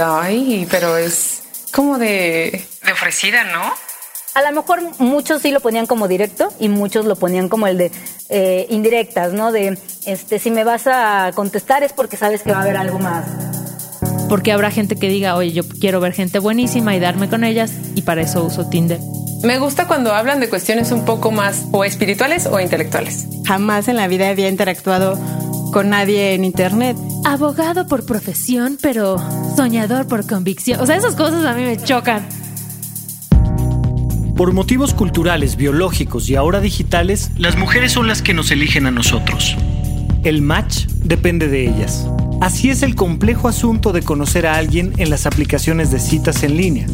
Ay, pero es como de, de ofrecida, ¿no? A lo mejor muchos sí lo ponían como directo y muchos lo ponían como el de eh, indirectas, ¿no? De, este, si me vas a contestar es porque sabes que va a haber algo más. Porque habrá gente que diga, oye, yo quiero ver gente buenísima y darme con ellas y para eso uso Tinder. Me gusta cuando hablan de cuestiones un poco más o espirituales o intelectuales. Jamás en la vida había interactuado con nadie en internet. Abogado por profesión, pero soñador por convicción. O sea, esas cosas a mí me chocan. Por motivos culturales, biológicos y ahora digitales, las mujeres son las que nos eligen a nosotros. El match depende de ellas. Así es el complejo asunto de conocer a alguien en las aplicaciones de citas en línea.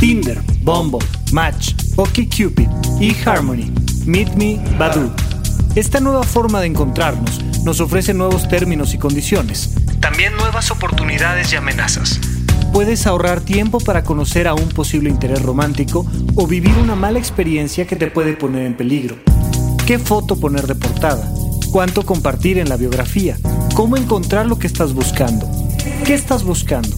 Tinder, Bumble, Match, OkCupid, eHarmony, Meet Me, Badoo. Esta nueva forma de encontrarnos nos ofrece nuevos términos y condiciones. También nuevas oportunidades y amenazas. Puedes ahorrar tiempo para conocer a un posible interés romántico o vivir una mala experiencia que te puede poner en peligro. ¿Qué foto poner de portada? ¿Cuánto compartir en la biografía? ¿Cómo encontrar lo que estás buscando? ¿Qué estás buscando?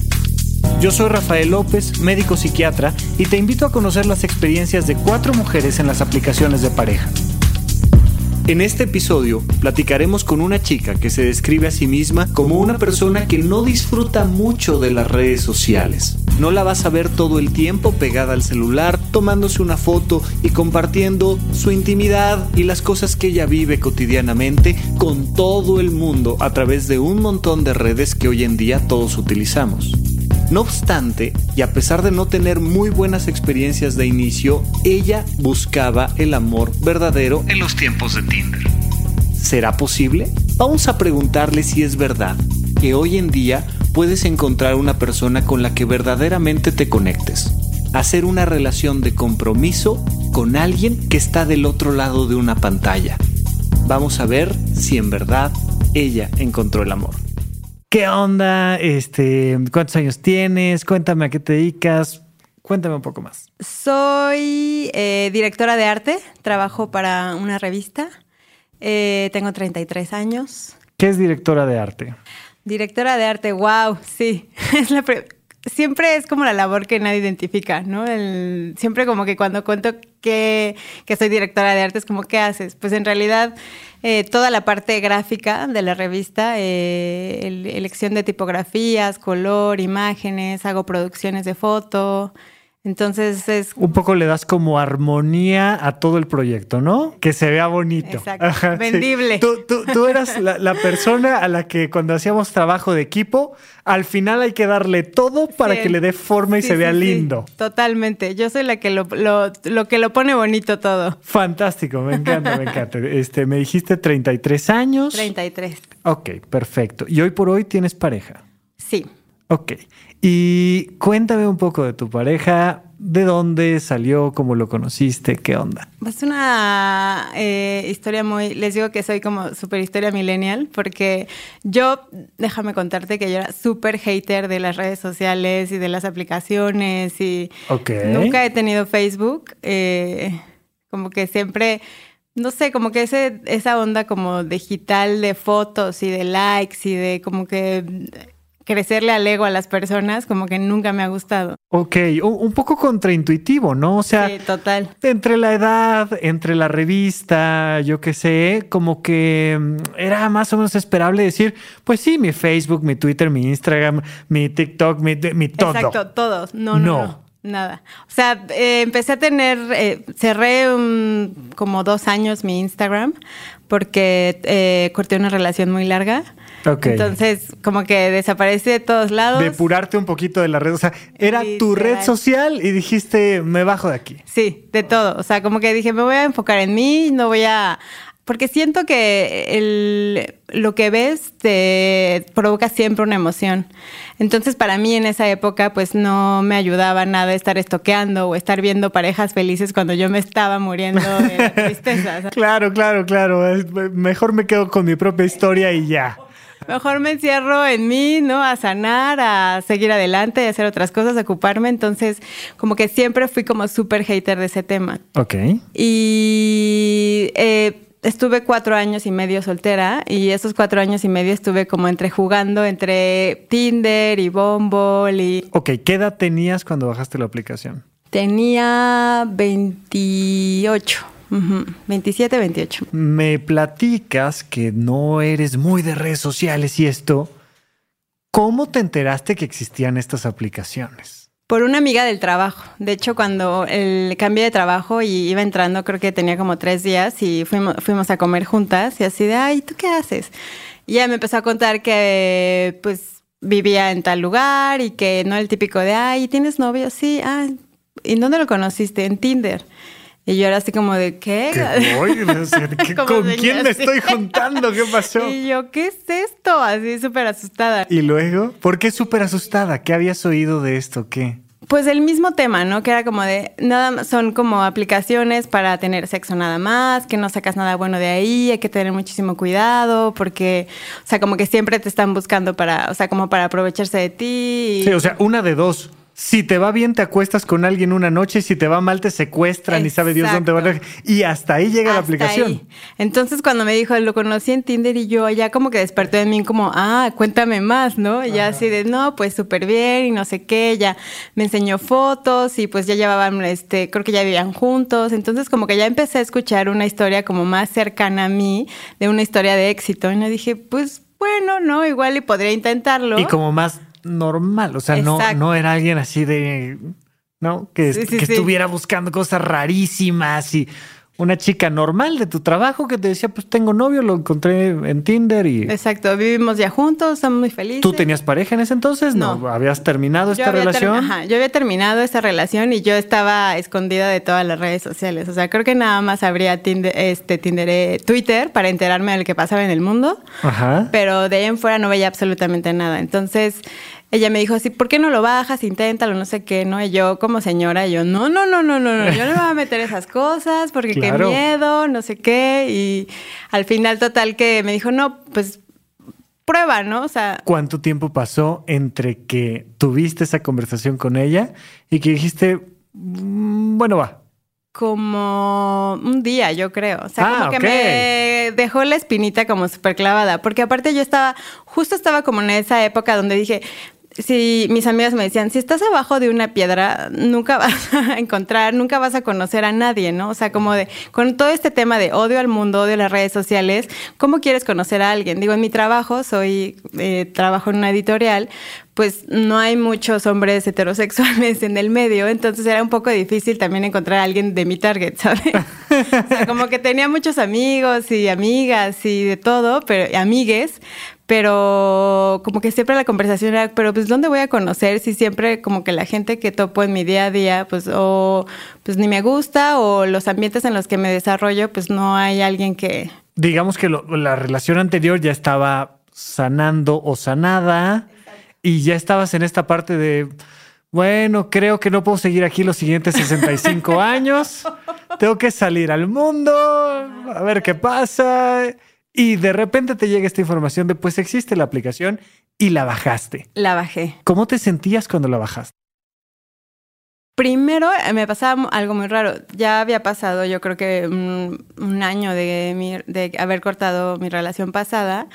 Yo soy Rafael López, médico psiquiatra, y te invito a conocer las experiencias de cuatro mujeres en las aplicaciones de pareja. En este episodio platicaremos con una chica que se describe a sí misma como una persona que no disfruta mucho de las redes sociales. No la vas a ver todo el tiempo pegada al celular, tomándose una foto y compartiendo su intimidad y las cosas que ella vive cotidianamente con todo el mundo a través de un montón de redes que hoy en día todos utilizamos. No obstante, y a pesar de no tener muy buenas experiencias de inicio, ella buscaba el amor verdadero en los tiempos de Tinder. ¿Será posible? Vamos a preguntarle si es verdad que hoy en día puedes encontrar una persona con la que verdaderamente te conectes. Hacer una relación de compromiso con alguien que está del otro lado de una pantalla. Vamos a ver si en verdad ella encontró el amor. ¿Qué onda? Este, ¿Cuántos años tienes? Cuéntame a qué te dedicas. Cuéntame un poco más. Soy eh, directora de arte, trabajo para una revista. Eh, tengo 33 años. ¿Qué es directora de arte? Directora de arte, wow, sí. Es la siempre es como la labor que nadie identifica, ¿no? siempre como que cuando cuento que, que, soy directora de arte es como, ¿qué haces? Pues en realidad eh, toda la parte gráfica de la revista, eh, elección de tipografías, color, imágenes, hago producciones de foto, entonces es... Un poco le das como armonía a todo el proyecto, ¿no? Que se vea bonito. Exacto. Vendible. Tú, eras la, persona a la que cuando hacíamos trabajo de equipo, al final hay que darle todo para que le dé forma y se vea lindo. Totalmente. Yo soy la que lo, que lo pone bonito todo. Fantástico, me encanta, me encanta. Este, me dijiste 33 años. 33. Ok, perfecto. ¿Y hoy por hoy tienes pareja? Sí. Ok. Y cuéntame un poco de tu pareja, de dónde salió, cómo lo conociste, qué onda. Es una eh, historia muy, les digo que soy como super historia millennial, porque yo, déjame contarte que yo era súper hater de las redes sociales y de las aplicaciones y nunca he tenido Facebook, eh, como que siempre no sé, como que ese, esa onda como digital de fotos y de likes y de como que crecerle al ego a las personas, como que nunca me ha gustado. Ok, un poco contraintuitivo, ¿no? O sea, sí, total. Entre la edad, entre la revista, yo qué sé, como que mm, era más o menos esperable decir, pues sí, mi Facebook, mi Twitter, mi Instagram, mi TikTok, mi, mi todo. Exacto, todos. No, no. no. Nada. O sea, eh, empecé a tener, eh, cerré como dos años mi Instagram porque eh, corté una relación muy larga. Entonces, como que desaparece de todos lados. Depurarte un poquito de la red. O sea, era tu red social y dijiste, me bajo de aquí. Sí, de todo. O sea, como que dije, me voy a enfocar en mí, no voy a. Porque siento que el, lo que ves te provoca siempre una emoción. Entonces, para mí en esa época, pues no me ayudaba nada estar estoqueando o estar viendo parejas felices cuando yo me estaba muriendo de tristeza. claro, claro, claro. Mejor me quedo con mi propia historia y ya. Mejor me encierro en mí, ¿no? A sanar, a seguir adelante, a hacer otras cosas, a ocuparme. Entonces, como que siempre fui como súper hater de ese tema. Ok. Y eh, estuve cuatro años y medio soltera y esos cuatro años y medio estuve como entre jugando entre Tinder y Bumble y... Ok, ¿qué edad tenías cuando bajaste la aplicación? Tenía 28. Ujú, 27, 28. Me platicas que no eres muy de redes sociales y esto. ¿Cómo te enteraste que existían estas aplicaciones? Por una amiga del trabajo. De hecho, cuando el cambié de trabajo y iba entrando, creo que tenía como tres días y fuimos, fuimos a comer juntas y así de, ay, ¿tú qué haces? Y ella me empezó a contar que, pues, vivía en tal lugar y que no el típico de, ay, ¿tienes novio? Sí, ah, ¿y en dónde lo conociste? En Tinder. Y yo era así como de, ¿qué? ¿Qué voy? O sea, ¿qué- Como ¿Con quién me estoy juntando? ¿Qué pasó? Y yo, ¿qué es esto? Así súper asustada. ¿Y luego? ¿Por qué súper asustada? ¿Qué habías oído de esto? ¿Qué? Pues el mismo tema, ¿no? Que era como de, nada más, son como aplicaciones para tener sexo nada más, que no sacas nada bueno de ahí, hay que tener muchísimo cuidado, porque, o sea, como que siempre te están buscando para, o sea, como para aprovecharse de ti. y- Sí, o sea, una de dos. Si te va bien, te acuestas con alguien una noche. y Si te va mal, te secuestran y sabe Dios dónde van a... Y hasta ahí llega la aplicación. ahí. Entonces cuando me dijo, lo conocí en Tinder y yo ya como que despertó en mí como, ah, cuéntame más, ¿no? Y ya así de, no, pues súper bien y no sé qué, ya me enseñó fotos y pues ya llevaban, este, creo que ya vivían juntos. Entonces como que ya empecé a escuchar una historia como más cercana a mí, de una historia de éxito. Y yo dije, pues bueno, no, igual y podría intentarlo. Y como más normal. O sea, no, no era alguien así de. ¿No? Que, Sí, sí, que sí. estuviera buscando cosas rarísimas y una chica normal de tu trabajo que te decía, pues tengo novio, lo encontré en Tinder y. Exacto, vivimos ya juntos, estamos muy felices. ¿Tú tenías pareja en ese entonces? No. No. ¿Habías terminado esta ter- relación? ajá, yo había terminado esta relación y yo estaba escondida de todas las redes sociales. O sea, creo que nada más abría Tinder, este, Tinder, eh, Twitter para enterarme de lo que pasaba en el mundo. Ajá. Pero de ahí en fuera no veía absolutamente nada. Entonces ella me dijo así, ¿por qué no lo bajas? Inténtalo, no sé qué, ¿no? Y yo como señora, yo, no, no, no, no, no, no, yo no me voy a meter esas cosas porque Claro. qué miedo, no sé qué. Y al final total que me dijo, no, pues prueba, ¿no? O sea, ¿Cuánto tiempo pasó entre que tuviste esa conversación con ella y que dijiste, "Mm, bueno, va? como un día, yo creo. O sea, Ah, como que ok. me dejó la espinita como súper clavada. Porque aparte yo estaba, justo estaba como en esa época donde dije, si mis amigas me decían, si estás abajo de una piedra, nunca vas a encontrar, nunca vas a conocer a nadie, ¿no? O sea, como de, con todo este tema de odio al mundo, odio a las redes sociales, ¿cómo quieres conocer a alguien? Digo, en mi trabajo, soy, eh, trabajo en una editorial, pues no hay muchos hombres heterosexuales en el medio, entonces era un poco difícil también encontrar a alguien de mi target, ¿sabes? O sea, como que tenía muchos amigos y amigas y de todo, pero amigues, pero como que siempre la conversación era, pero pues ¿dónde voy a conocer si siempre como que la gente que topo en mi día a día, pues o pues ni me gusta o los ambientes en los que me desarrollo, pues no hay alguien que Digamos que lo- la relación anterior ya estaba sanando o sanada y ya estabas en esta parte de, bueno, creo que no puedo seguir aquí los siguientes 65 años, tengo que salir al mundo, a ver qué pasa. Y de repente te llega esta información de, pues existe la aplicación y la bajaste. la bajé. ¿Cómo te sentías cuando la bajaste? Primero eh, me pasaba algo muy raro. Ya había pasado, yo creo que un, un año de, mi- de haber cortado mi relación pasada.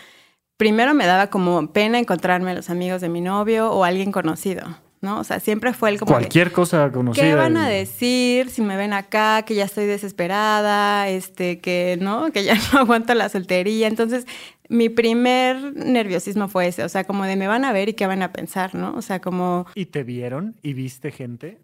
Primero me daba como pena encontrarme a los amigos de mi novio o alguien conocido, ¿no? O sea, siempre fue el como de, Cualquier cosa conocida. ¿Qué van a decir si me ven acá? Que ya estoy desesperada, este, que no, que ya no aguanto la soltería. Entonces, mi primer nerviosismo fue ese, o sea, como de me van a ver y qué van a pensar, ¿no? O sea, como ¿Y te vieron y viste gente?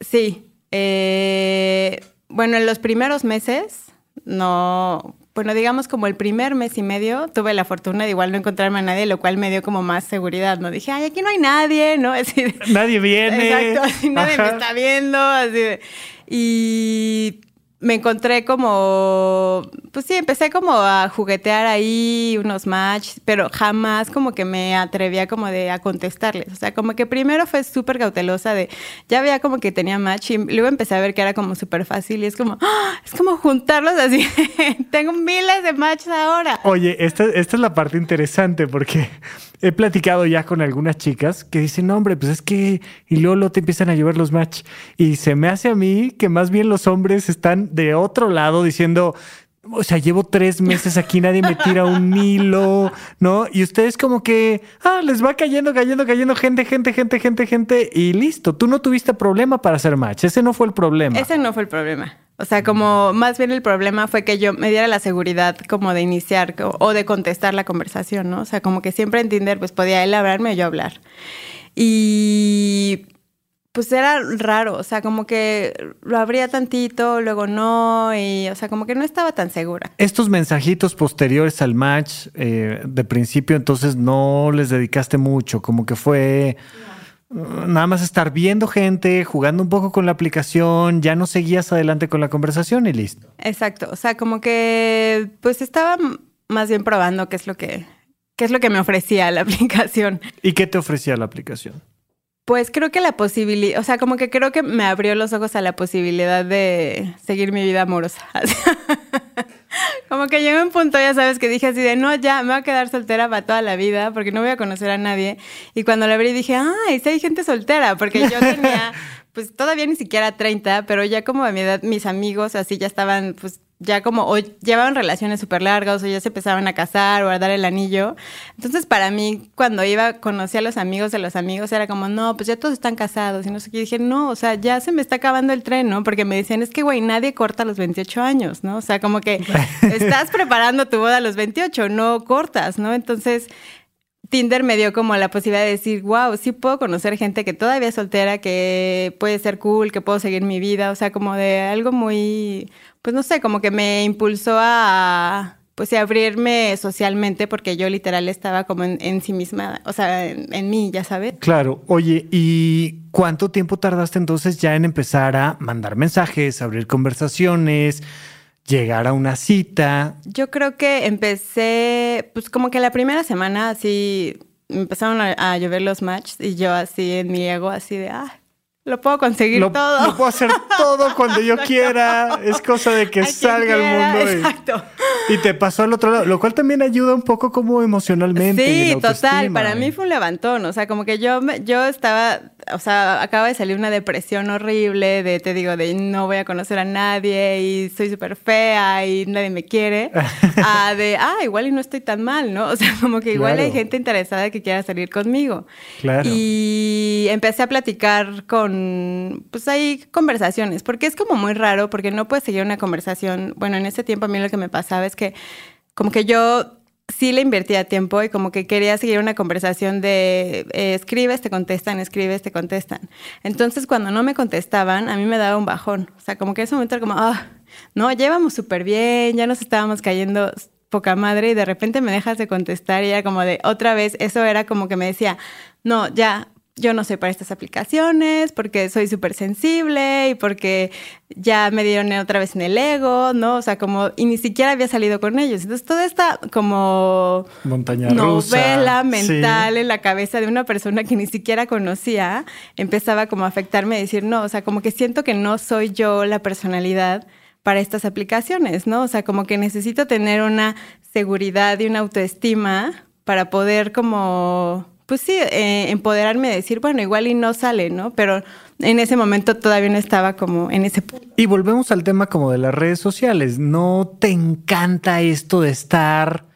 Sí. eh, bueno, en los primeros meses, no. Bueno, digamos como el primer mes y medio, tuve la fortuna de igual no encontrarme a nadie, lo cual me dio como más seguridad, ¿no? Dije, ay, aquí no hay nadie, ¿no? Así de- Nadie viene. Exacto, así nadie me está viendo, así de- Y me encontré como, pues sí, empecé como a juguetear ahí unos match, pero jamás como que me atrevía como de a contestarles. O sea, como que primero fue súper cautelosa de, ya veía como que tenía match y luego empecé a ver que era como súper fácil y es como, ¡ah! es como juntarlos así. Tengo miles de matches ahora. Oye, esta, esta es la parte interesante porque he platicado ya con algunas chicas que dicen, no, hombre, pues es que y luego, luego te empiezan a llevar los match. Y se me hace a mí que más bien los hombres están de otro lado diciendo, o sea, llevo tres meses aquí, nadie me tira un hilo, ¿no? Y ustedes como que, ah, les va cayendo, cayendo, cayendo gente, gente, gente, gente, gente, y listo. Tú no tuviste problema para hacer match, ese no fue el problema. Ese no fue el problema. O sea, como más bien el problema fue que yo me diera la seguridad como de iniciar o de contestar la conversación, ¿no? O sea, como que siempre en Tinder pues podía él hablarme o yo hablar. Y pues era raro, o sea, como que lo abría tantito, luego no, y o sea, como que no estaba tan segura. Estos mensajitos posteriores al match, eh, de principio, entonces no les dedicaste mucho, como que fue nada más estar viendo gente, jugando un poco con la aplicación, ya no seguías adelante con la conversación y listo. Exacto, o sea, como que pues estaba más bien probando qué es lo que, qué es lo que me ofrecía la aplicación. ¿Y qué te ofrecía la aplicación? Pues creo que la posibilidad, o sea, como que creo que me abrió los ojos a la posibilidad de seguir mi vida amorosa. como que llegó un punto, ya sabes, que dije así de, no, ya, me voy a quedar soltera para toda la vida porque no voy a conocer a nadie. Y cuando la abrí dije, ay, sí hay gente soltera, porque yo tenía, pues todavía ni siquiera 30, pero ya como a mi edad, mis amigos así ya estaban, pues ya como o llevaban relaciones súper largas o ya se empezaban a casar o a dar el anillo. Entonces, para mí, cuando iba, conocía a los amigos de los amigos, era como, no, pues ya todos están casados. Y no sé qué. dije, no, o sea, ya se me está acabando el tren, ¿no? Porque me decían, es que, güey, nadie corta a los 28 años, ¿no? O sea, como que estás preparando tu boda a los 28, no cortas, ¿no? Entonces, Tinder me dio como la posibilidad de decir, wow, sí puedo conocer gente que todavía es soltera, que puede ser cool, que puedo seguir mi vida, o sea, como de algo muy, pues no sé, como que me impulsó a, pues, a abrirme socialmente, porque yo literal estaba como en, sí misma, o sea, en, mí, ya sabes. Claro, oye, ¿y cuánto tiempo tardaste entonces ya en empezar a mandar mensajes, abrir conversaciones? Llegar a una cita? Yo creo que empecé, pues como que la primera semana así empezaron a, llover los matches y yo así en mi ego así de, ah, lo puedo conseguir todo. Lo puedo hacer todo cuando yo quiera. Es cosa de que salga al mundo. Exacto. Y, te pasó al otro lado, lo cual también ayuda un poco como emocionalmente. Sí, total. Para mí fue un levantón. O sea, como que yo, yo estaba o sea, acaba de salir una depresión horrible de, te digo, de no voy a conocer a nadie y soy súper fea y nadie me quiere, a de, ah, igual y no estoy tan mal, ¿no? O sea, como que igual hay gente interesada que quiera salir conmigo. Claro. Y empecé a platicar con, pues hay conversaciones, porque es como muy raro, porque no puedes seguir una conversación. Bueno, en ese tiempo a mí lo que me pasaba es que como que yo sí le invertía tiempo y como que quería seguir una conversación de eh, escribes, te contestan, escribes, te contestan. Entonces, cuando no me contestaban, a mí me daba un bajón. O sea, como que ese momento era como, ah, no, llevamos súper bien, ya nos estábamos cayendo poca madre y de repente me dejas de contestar y era como de otra vez, eso era como que me decía, no, ya, yo no soy para estas aplicaciones porque soy súper sensible y porque ya me dieron otra vez en el ego, ¿no? O sea, como, y ni siquiera había salido con ellos. Entonces, toda esta como Montaña novela mental en la cabeza de una persona que ni siquiera conocía, empezaba como a afectarme, a decir, no, o sea, como que siento que no soy yo la personalidad para estas aplicaciones, ¿no? O sea, como que necesito tener una seguridad y una autoestima para poder como pues sí, eh, empoderarme de decir, bueno, igual y no sale, ¿no? Pero en ese momento todavía no estaba como en ese punto. Y volvemos al tema como de las redes sociales. ¿No te encanta esto de estar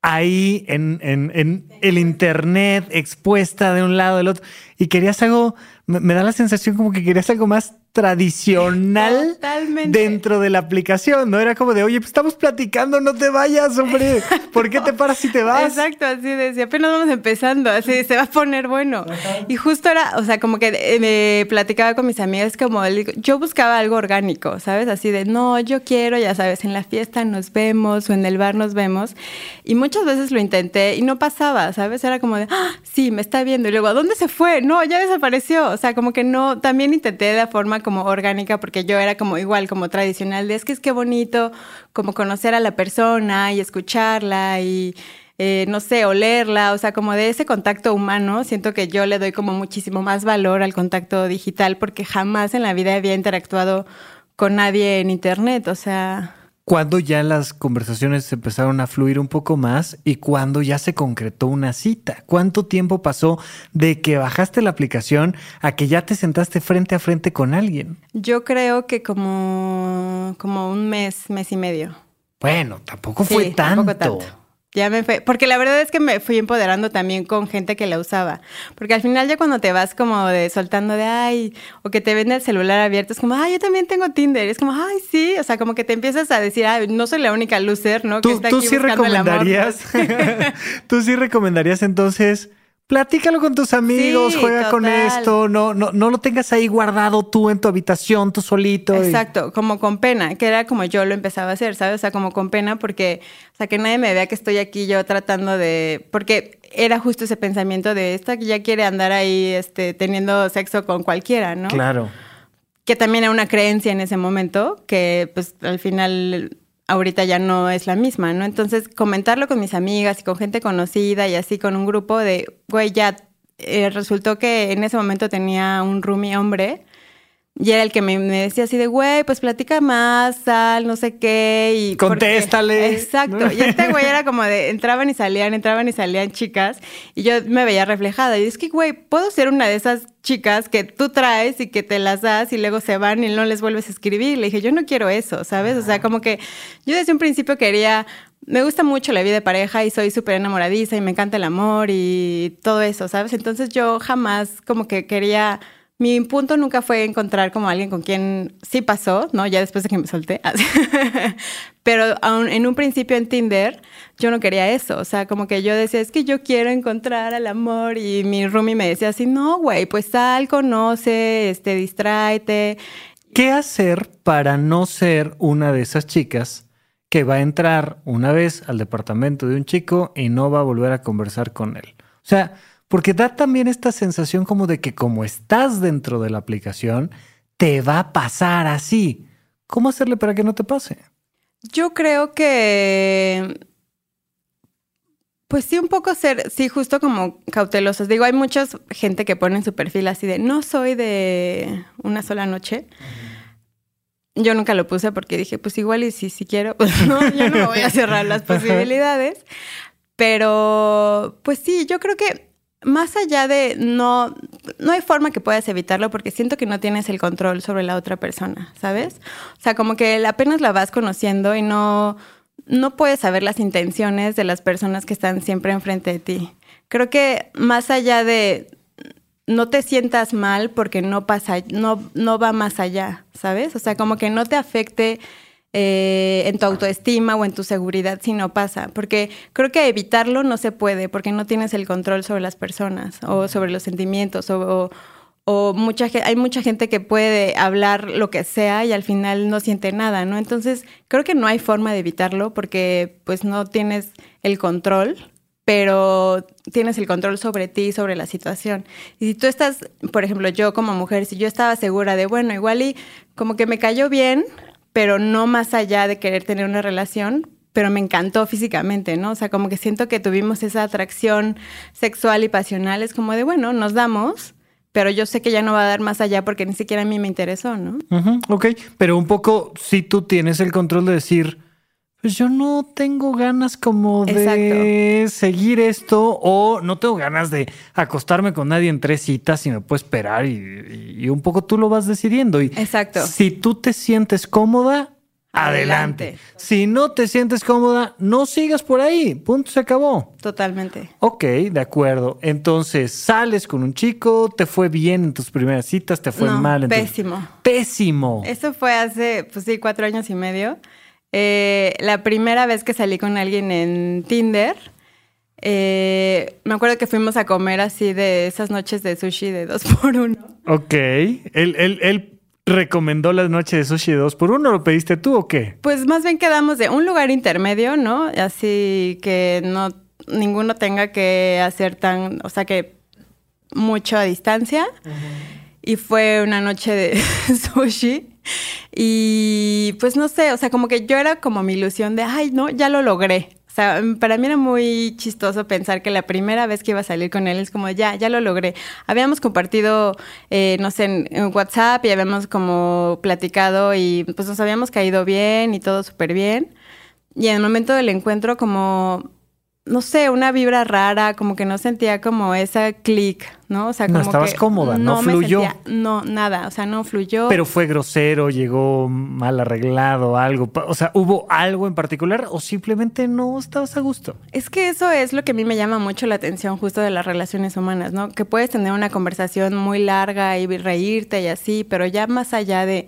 ahí en, en el internet expuesta de un lado del otro? Y querías algo, me da la sensación como que querías algo más tradicional dentro de la aplicación, ¿no? Era como de, oye, pues estamos platicando, no te vayas, hombre. ¿Por qué te paras si te vas? Exacto, así decía, apenas vamos empezando, así se va a poner bueno. Y justo era, o sea, como que eh, me platicaba con mis amigas, como yo buscaba algo orgánico, ¿sabes? Así de, no, yo quiero, ya sabes, en la fiesta nos vemos o en el bar nos vemos. Y muchas veces lo intenté y no pasaba, ¿sabes? Era como de, ah, sí, me está viendo. Y luego, ¿a dónde se fue? No, ya desapareció. O sea, como que no, también intenté de la forma como orgánica porque yo era como igual, como tradicional, de es que es que bonito como conocer a la persona y escucharla y eh, no sé, olerla, o sea, como de ese contacto humano, siento que yo le doy como muchísimo más valor al contacto digital porque jamás en la vida había interactuado con nadie en internet, o sea... ¿Cuándo ya las conversaciones empezaron a fluir un poco más y cuándo ya se concretó una cita? ¿Cuánto tiempo pasó de que bajaste la aplicación a que ya te sentaste frente a frente con alguien? Yo creo que como, como un mes, mes y medio. Bueno, tampoco fue Sí, tanto. tampoco tanto. Ya me fue, porque la verdad es que me fui empoderando también con gente que la usaba. Porque al final ya cuando te vas como de soltando de ay, o que te ven el celular abierto, es como, ay, yo también tengo Tinder. Es como, ay, sí. O sea, como que te empiezas a decir, ay, no soy la única loser, ¿no? Que ¿Tú, está tú aquí sí buscando el amor. recomendarías, tú sí recomendarías entonces, platícalo con tus amigos, Sí, juega con esto, no, no, no lo tengas ahí guardado tú en tu habitación, tú solito. y- Exacto, como con pena, que era como yo lo empezaba a hacer, ¿sabes? O sea, como con pena porque, o sea, que nadie me vea que estoy aquí yo tratando de, porque era justo ese pensamiento de esta que ya quiere andar ahí, este, teniendo sexo con cualquiera, ¿no? Claro. Que también era una creencia en ese momento, que pues al final ahorita ya no es la misma, ¿no? Entonces, comentarlo con mis amigas y con gente conocida y así con un grupo de, güey, ya eh, resultó que en ese momento tenía un roomie hombre y era el que me, me decía así de, güey, pues platica más, sal, no sé qué. Y porque- Contéstale. Exacto. Y este güey era como de, entraban y salían, entraban y salían chicas. Y yo me veía reflejada. Y es que, güey, puedo ser una de esas chicas que tú traes y que te las das y luego se van y no les vuelves a escribir. Le dije, yo no quiero eso, ¿sabes? O sea, como que yo desde un principio quería... Me gusta mucho la vida de pareja y soy súper enamoradiza y me encanta el amor y todo eso, ¿sabes? Entonces yo jamás como que quería mi punto nunca fue encontrar como alguien con quien sí pasó, ¿no? Ya después de que me solté. Pero en un principio en Tinder, yo no quería eso. O sea, como que yo decía, es que yo quiero encontrar al amor. Y mi roomie me decía así, no, güey, pues sal, conoce, este, distráete. ¿Qué hacer para no ser una de esas chicas que va a entrar una vez al departamento de un chico y no va a volver a conversar con él? O sea, porque da también esta sensación como de que como estás dentro de la aplicación, te va a pasar así. ¿Cómo hacerle para que no te pase? Yo creo que. Pues sí, un poco ser, sí, justo como cautelosos. Digo, hay mucha gente que pone en su perfil así de no soy de una sola noche. Yo nunca lo puse porque dije, pues igual y si, si quiero, pues no, yo no me voy a cerrar las posibilidades. Pero, pues sí, yo creo que más allá de no, no hay forma que puedas evitarlo porque siento que no tienes el control sobre la otra persona, ¿sabes? O sea, como que apenas la vas conociendo y no, no puedes saber las intenciones de las personas que están siempre enfrente de ti. Creo que más allá de no te sientas mal porque no pasa, no, no va más allá, ¿sabes? O sea, como que no te afecte eh, en tu autoestima o en tu seguridad si no pasa. Porque creo que evitarlo no se puede porque no tienes el control sobre las personas o sobre los sentimientos o, o, o mucha, hay mucha gente que puede hablar lo que sea y al final no siente nada, ¿no? Entonces creo que no hay forma de evitarlo porque pues no tienes el control pero tienes el control sobre ti y sobre la situación. Y si tú estás, por ejemplo, yo como mujer, si yo estaba segura de, bueno, igual y como que me cayó bien, pero no más allá de querer tener una relación, pero me encantó físicamente, ¿no? O sea, como que siento que tuvimos esa atracción sexual y pasional, es como de, bueno, nos damos, pero yo sé que ya no va a dar más allá porque ni siquiera a mí me interesó, ¿no? Ujú, ok, pero un poco si tú tienes el control de decir, pues yo no tengo ganas como de seguir esto o no tengo ganas de acostarme con nadie en tres citas y me puedo esperar y, y un poco tú lo vas decidiendo. Y Exacto. si tú te sientes cómoda, adelante. Adelante. Si no te sientes cómoda, no sigas por ahí. Punto, se acabó. Totalmente. Ok, de acuerdo. Entonces, sales con un chico, te fue bien en tus primeras citas, te fue No, mal en tus- pésimo. Pésimo. Eso fue hace, pues sí, cuatro años y medio. Eh, la primera vez que salí con alguien en Tinder, eh, me acuerdo que fuimos a comer así de esas noches de sushi de dos por uno. Ok. ¿Él, él, él recomendó la noche de sushi de dos por uno? ¿Lo pediste tú o qué? Pues más bien quedamos de un lugar intermedio, ¿no? Así que no ninguno tenga que hacer tan, o sea que mucho a distancia. Y fue una noche de sushi. Y pues no sé, o sea, como que yo era como mi ilusión de, ay, no, ya lo logré. O sea, para mí era muy chistoso pensar que la primera vez que iba a salir con él es como, ya, ya lo logré. Habíamos compartido, eh, no sé, en, en WhatsApp y habíamos como platicado y pues nos habíamos caído bien y todo súper bien. Y en el momento del encuentro como no sé, una vibra rara, como que no sentía como esa click, ¿no? O sea, como no estabas que cómoda, no, fluyó. sentía- no, nada, o sea, no fluyó. Pero fue grosero, llegó mal arreglado, algo. O sea, ¿hubo algo en particular o simplemente no estabas a gusto? Es que eso es lo que a mí me llama mucho la atención justo de las relaciones humanas, ¿no? Que puedes tener una conversación muy larga y reírte y así, pero ya más allá de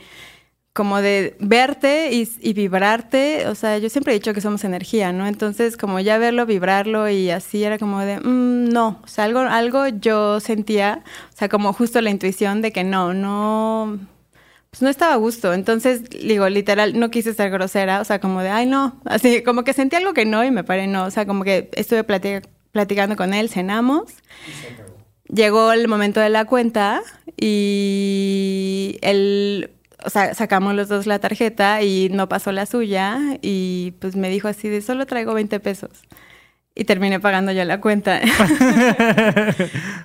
como de verte y, y vibrarte, o sea, yo siempre he dicho que somos energía, ¿no? Entonces, como ya verlo, vibrarlo y así era como de, "Mm, no, o sea, algo, algo yo sentía, o sea, como justo la intuición de que no, no, pues no estaba a gusto. Entonces, digo, literal, no quise ser grosera, o sea, como de, ay, no, así, como que sentí algo que no y me paré, no, o sea, como que estuve plati- platicando con él, cenamos. Llegó el momento de la cuenta y él, sacamos los dos la tarjeta y no pasó la suya y pues me dijo así de, solo traigo 20 pesos. Y terminé pagando yo la cuenta.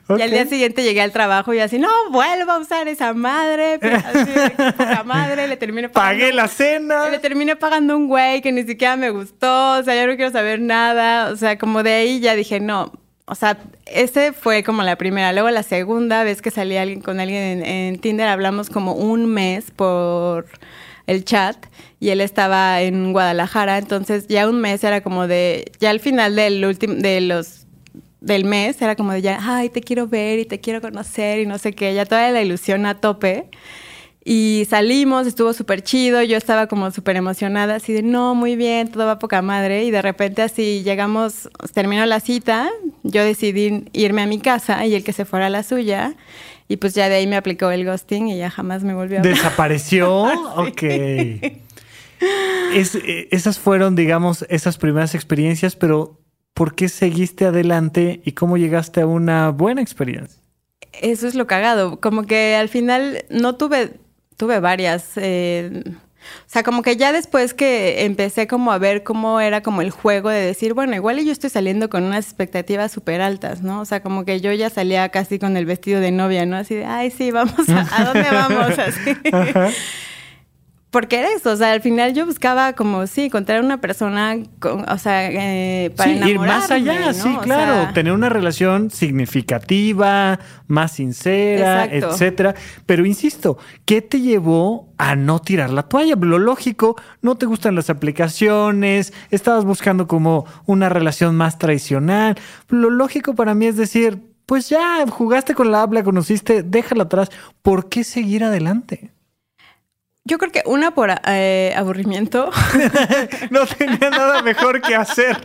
Y al día siguiente llegué al trabajo y así, no, vuelvo a usar esa madre, poca madre, le terminé pagando. Pagué la cena. Le terminé pagando un güey que ni siquiera me gustó, o sea, ya no quiero saber nada, o sea, como de ahí ya dije, no, o sea, ese fue como la primera. Luego la segunda vez que salí alguien con alguien en, en Tinder, hablamos como un mes por el chat y él estaba en Guadalajara, entonces ya un mes era como de, ya al final del último, de los del mes era como de ya, ay, te quiero ver y te quiero conocer y no sé qué, ya toda la ilusión a tope. Y salimos, estuvo súper chido, yo estaba como súper emocionada, así de, no, muy bien, todo va poca madre. Y de repente así llegamos, terminó la cita, yo decidí irme a mi casa y el que se fuera a la suya. Y pues ya de ahí me aplicó el ghosting y ya jamás me volvió a hablar. ¿Desapareció? Ok. Es- eh, esas fueron, digamos, esas primeras experiencias, pero ¿por qué seguiste adelante y cómo llegaste a una buena experiencia? Eso es lo cagado. Como que al final no tuve, tuve varias. eh, o sea, como que ya después que empecé como a ver cómo era como el juego de decir, bueno, igual y yo estoy saliendo con unas expectativas súper altas, ¿no? O sea, como que yo ya salía casi con el vestido de novia, ¿no? Así de, ay, sí, vamos, a, ¿a dónde vamos? Así. Porque era eso, o sea, al final yo buscaba como, sí, encontrar una persona, con- o sea, eh, para sí, ir más allá, ¿no? sí, O claro. sea, Tener una relación significativa, más sincera, Exacto. etcétera. Pero insisto, ¿qué te llevó a no tirar la toalla? Lo lógico, no te gustan las aplicaciones, estabas buscando como una relación más tradicional. Lo lógico para mí es decir, pues ya jugaste con la app, la conociste, déjala atrás. ¿Por qué seguir adelante? Yo creo que una por eh, aburrimiento no tenía nada mejor que hacer.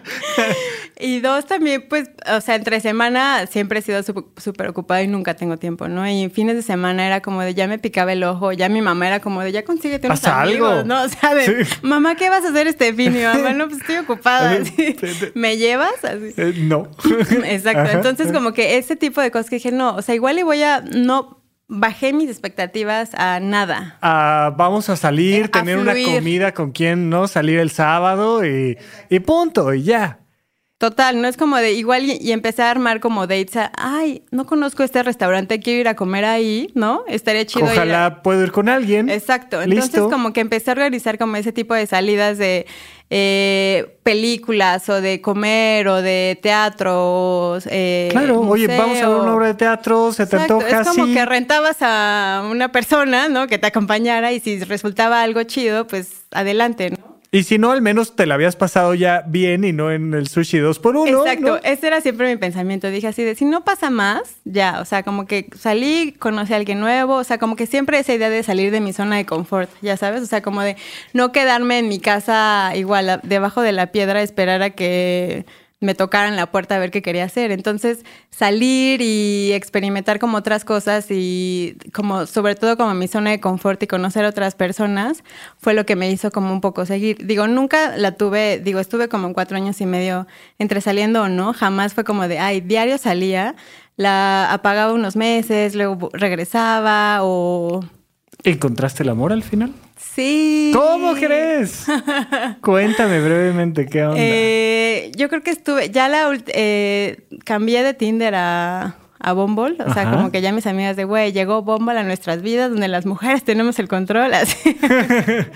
y dos también, pues, o sea, entre semana siempre he sido súper ocupada y nunca tengo tiempo, ¿no? Y fines de semana era como de ya me picaba el ojo, ya mi mamá era como de ya consíguete unos Haz amigos, algo. ¿no? O sea, de Sí. mamá, ¿qué vas a hacer este fin? Y mamá, no, pues estoy ocupada. Así. ¿Me llevas? Así. Eh, no. Exacto. Ajá. Entonces, como que ese tipo de cosas que dije, no, o sea, igual y voy a, no, bajé mis expectativas a nada. Ah, vamos a salir, Eh, a tener una comida con quien no salir el sábado y, y punto, y ya. Total, no es como de igual y, y empecé a armar como dates a, ay, no conozco este restaurante, quiero ir a comer ahí, ¿no? Estaría chido ir a- Ojalá puedo ir con alguien. Exacto. Entonces, Listo. como que empecé a organizar como ese tipo de salidas de eh, películas o de comer o de teatro. eh, Claro, oye, vamos a ver una obra de teatro, se te Exacto, antoja Es como sí. que rentabas a una persona, ¿no? Que te acompañara y si resultaba algo chido, pues adelante, ¿no? Y si no, al menos te la habías pasado ya bien y no en el sushi dos por uno. Exacto, ¿no? ese era siempre mi pensamiento. Dije así de, si no pasa más, ya, o sea, como que salí, conocí a alguien nuevo, o sea, como que siempre esa idea de salir de mi zona de confort, ya sabes, o sea, como de no quedarme en mi casa igual, debajo de la piedra, esperar a que me tocaran la puerta a ver qué quería hacer. Entonces, salir y experimentar como otras cosas y como, sobre todo como mi zona de confort y conocer otras personas, fue lo que me hizo como un poco seguir. Digo, nunca la tuve, digo, estuve como cuatro años y medio entre saliendo o no, jamás fue como de, ay, diario salía, la apagaba unos meses, luego regresaba o... ¿Encontraste el amor al final? Sí. ¿Cómo crees? Cuéntame brevemente qué onda. Eh, yo creo que estuve, ya la eh, cambié de Tinder a, a Bumble, o sea, Ajá. como que ya mis amigas de, güey, llegó Bumble a nuestras vidas donde las mujeres tenemos el control, así.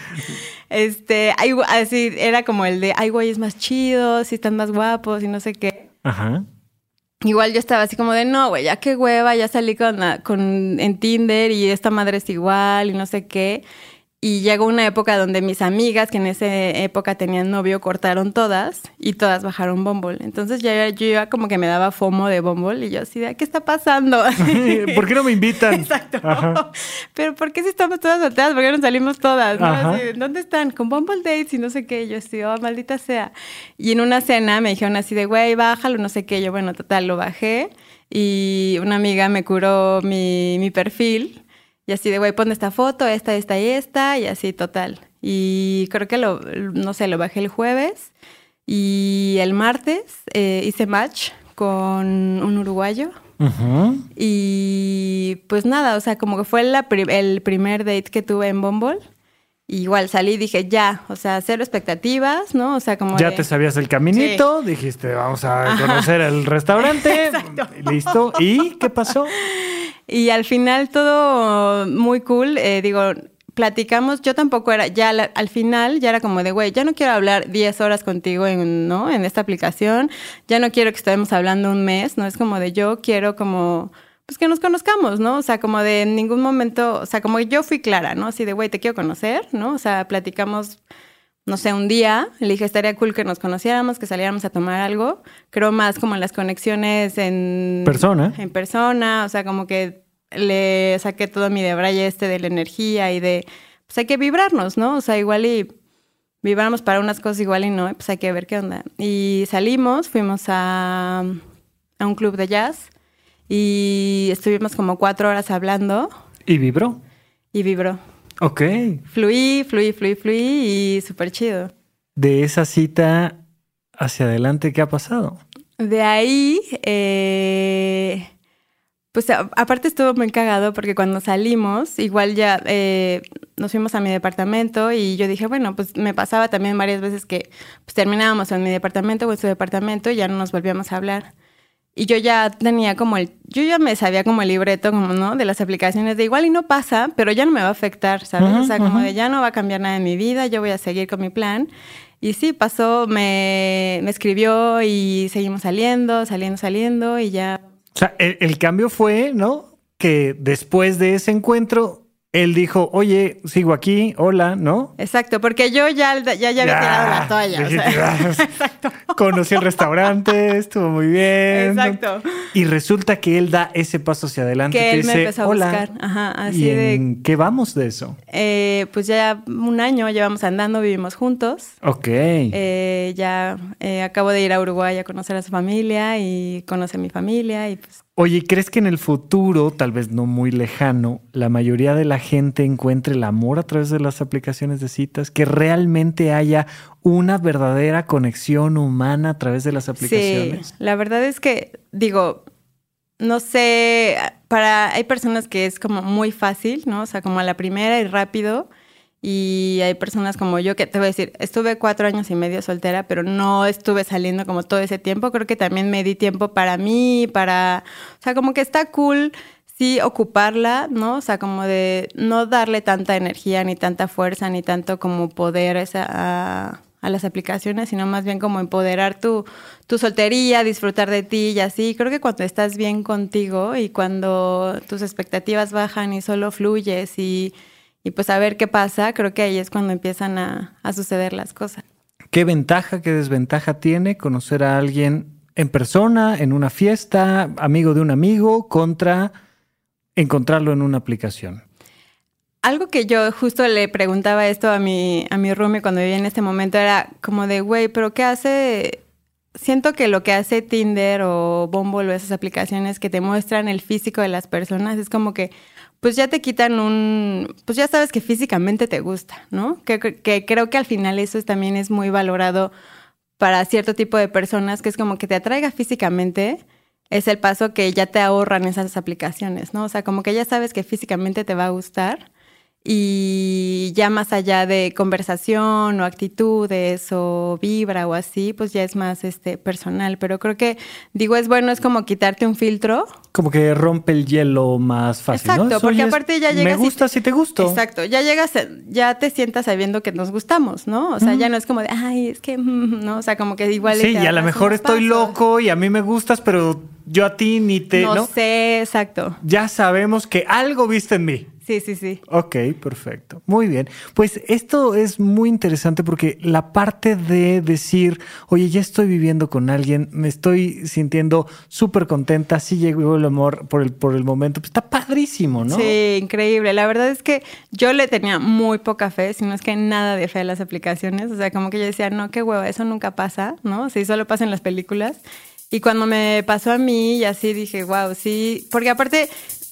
este, ay, así, era como el de, ay, güeyes más chidos, si están más guapos y no sé qué. Ajá. Igual yo estaba así como de, no, güey, ya qué hueva, ya salí con, con, en Tinder y esta madre es igual y no sé qué. Y llegó una época donde mis amigas, que en esa época tenían novio, cortaron todas y todas bajaron Bumble. Entonces ya yo ya como que me daba fomo de Bumble y yo así de, ¿qué está pasando? ¿Por qué no me invitan? Exacto. Ajá. Pero ¿por qué si estamos todas solteras? ¿Por qué no salimos todas? ¿no? Así, ¿Dónde están? Con Bumble Dates y no sé qué. Y Yo así, oh, maldita sea. Y en una cena me dijeron así de, güey, bájalo, no sé qué. Yo, bueno, total, lo bajé. Y una amiga me curó mi, mi perfil. Y así de, güey, pon esta foto, esta, esta y esta. Y así, total. Y creo que lo, no sé, lo bajé el jueves. Y el martes eh, hice match con un uruguayo. Ujú. Y pues nada, o sea, como que fue la pri- el primer date que tuve en Bumble. Igual salí y dije, ya, o sea, cero expectativas, ¿no? O sea, como Ya de- te sabías el caminito, dijiste, vamos a conocer el restaurante. Listo. ¿Y qué pasó? Y al final todo muy cool. eh, digo, platicamos, yo tampoco era, ya la- al final ya era como de, güey, ya no quiero hablar 10 horas contigo en, ¿no? en esta aplicación, ya no quiero que estemos hablando un mes, ¿no? Es como de, yo quiero como, pues que nos conozcamos, ¿no? O sea, como de en ningún momento, o sea, como que yo fui clara, ¿no? Así de, güey, te quiero conocer, ¿no? O sea, platicamos no sé, un día, le dije, estaría cool que nos conociéramos, que saliéramos a tomar algo. Creo más como en las conexiones en... Persona. En persona, o sea, como que le saqué todo mi debraye este de la energía y de, pues hay que vibrarnos, ¿no? O sea, igual y vibramos para unas cosas igual y no, pues hay que ver qué onda. Y salimos, fuimos a, a un club de jazz y estuvimos como cuatro horas hablando Y vibró. y vibró. Ok. Fluí, fluí, fluí, fluí y súper chido. De esa cita hacia adelante, ¿qué ha pasado? De ahí, eh, pues a- aparte estuvo muy cagado porque cuando salimos, igual ya eh, nos fuimos a mi departamento y yo dije, bueno, pues me pasaba también varias veces que pues, terminábamos en mi departamento o en su departamento y ya no nos volvíamos a hablar. Y yo ya tenía como el, yo ya me sabía como el libreto, como, ¿no? De las aplicaciones de igual y no pasa, pero ya no me va a afectar, ¿sabes? Ujú, o sea, como de ya no va a cambiar nada en mi vida, yo voy a seguir con mi plan. Y sí, pasó, me, me escribió y seguimos saliendo, saliendo, saliendo y ya. O sea, el, el cambio fue, ¿no? Que después de ese encuentro, él dijo, oye, sigo aquí, hola, ¿no? Exacto, porque yo ya, ya, ya había tirado la toalla. o sea. "Ah, Exacto. Conocí el restaurante, estuvo muy bien. Exacto. Y resulta que él da ese paso hacia adelante. Que él me dice, empezó a hola. buscar. Ajá, así ¿Y de- en qué vamos de eso? Eh, pues ya un año llevamos andando, vivimos juntos. Ok. Eh, ya eh, acabo de ir a Uruguay a conocer a su familia y conoce a mi familia y pues Oye, ¿crees que en el futuro, tal vez no muy lejano, la mayoría de la gente encuentre el amor a través de las aplicaciones de citas? Que realmente haya una verdadera conexión humana a través de las aplicaciones. Sí, la verdad es que, digo, no sé, para, hay personas que es como muy fácil, ¿no? O sea, como a la primera y rápido. Y hay personas como yo que te voy a decir, estuve cuatro años y medio soltera, pero no estuve saliendo como todo ese tiempo. Creo que también me di tiempo para mí, para, o sea, como que está cool sí ocuparla, ¿no? O sea, como de no darle tanta energía, ni tanta fuerza, ni tanto como poder esa, a, a las aplicaciones, sino más bien como empoderar tu, tu soltería, disfrutar de ti y así. Creo que cuando estás bien contigo y cuando tus expectativas bajan y solo fluyes y, y pues a ver qué pasa, creo que ahí es cuando empiezan a, a suceder las cosas. ¿Qué ventaja, qué desventaja tiene conocer a alguien en persona, en una fiesta, amigo de un amigo, contra encontrarlo en una aplicación? Algo que yo justo le preguntaba esto a mi, a mi roomie cuando vivía en este momento era como de, güey, pero ¿qué hace? Siento que lo que hace Tinder o Bumble o esas aplicaciones que te muestran el físico de las personas es como que, pues ya te quitan un, pues ya sabes que físicamente te gusta, ¿no? Que, que creo que al final eso es- también es muy valorado para cierto tipo de personas, que es como que te atraiga físicamente, es el paso que ya te ahorran esas aplicaciones, ¿no? O sea, como que ya sabes que físicamente te va a gustar y ya más allá de conversación o actitudes o vibra o así, pues ya es más este personal. Pero creo que, digo, es bueno, es como quitarte un filtro. Como que rompe el hielo más fácil. Exacto, ¿no? porque Oye, aparte ya llegas. Me gusta si te gusto. Exacto, ya llegas, ya te sientas sabiendo que nos gustamos, ¿no? O sea, ya no es como de, ay, es que, mm", ¿no? O sea, como que igual. Sí, y a lo mejor estoy pasos. loco y a mí me gustas, pero yo a ti ni te. No, ¿no? sé, exacto. Ya sabemos que algo viste en mí. Sí, sí, sí. Ok, perfecto. Muy bien. Pues esto es muy interesante porque la parte de decir, oye, ya estoy viviendo con alguien, me estoy sintiendo súper contenta, sí llegó el amor por el, por el momento, pues está padrísimo, ¿no? Sí, increíble. La verdad es que yo le tenía muy poca fe, si no es que nada de fe a las aplicaciones. O sea, como que yo decía, no, qué huevo, eso nunca pasa, ¿no? Sí, solo pasa en las películas. Y cuando me pasó a mí, y así dije, wow, sí. Porque aparte,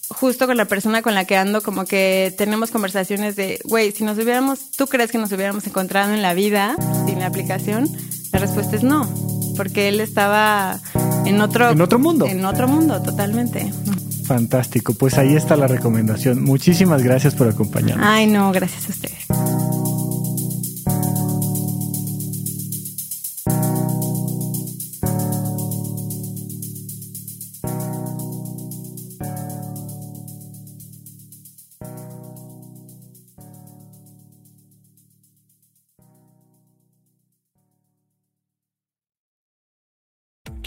justo con la persona con la que ando, como que tenemos conversaciones de, güey, si nos hubiéramos, ¿tú crees que nos hubiéramos encontrado en la vida sin la aplicación? La respuesta es no, porque él estaba en otro... En otro mundo. En otro mundo, totalmente. Fantástico. Pues ahí está la recomendación. Muchísimas gracias por acompañarnos. Ay, no, gracias a ustedes.